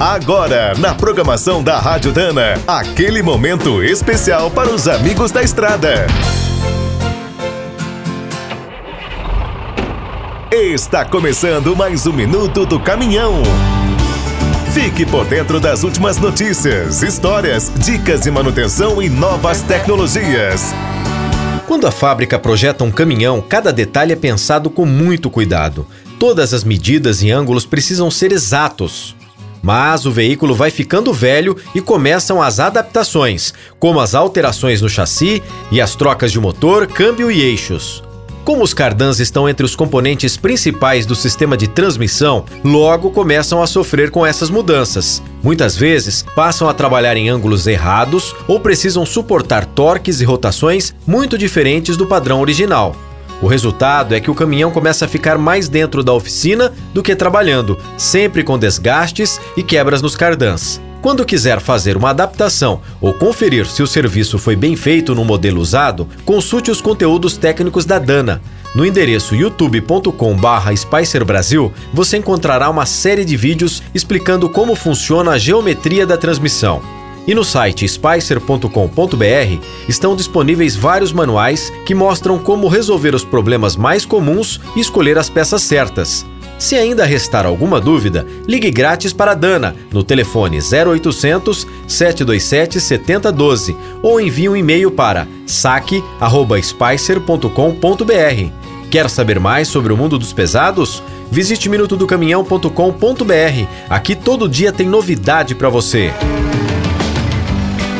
Agora, na programação da Rádio Dana, aquele momento especial para os amigos da estrada. Está começando mais um minuto do caminhão. Fique por dentro das últimas notícias, histórias, dicas de manutenção e novas tecnologias. Quando a fábrica projeta um caminhão, cada detalhe é pensado com muito cuidado. Todas as medidas e ângulos precisam ser exatos. Mas o veículo vai ficando velho e começam as adaptações, como as alterações no chassi e as trocas de motor, câmbio e eixos. Como os cardãs estão entre os componentes principais do sistema de transmissão, logo começam a sofrer com essas mudanças. Muitas vezes passam a trabalhar em ângulos errados ou precisam suportar torques e rotações muito diferentes do padrão original. O resultado é que o caminhão começa a ficar mais dentro da oficina do que trabalhando, sempre com desgastes e quebras nos cardãs. Quando quiser fazer uma adaptação ou conferir se o serviço foi bem feito no modelo usado, consulte os conteúdos técnicos da Dana. No endereço youtube.com/barra Spicer Brasil, você encontrará uma série de vídeos explicando como funciona a geometria da transmissão. E no site spicer.com.br estão disponíveis vários manuais que mostram como resolver os problemas mais comuns e escolher as peças certas. Se ainda restar alguma dúvida, ligue grátis para a Dana no telefone 0800 727 7012 ou envie um e-mail para saque@spicer.com.br. Quer saber mais sobre o mundo dos pesados? Visite minutodocaminhão.com.br. Aqui todo dia tem novidade para você.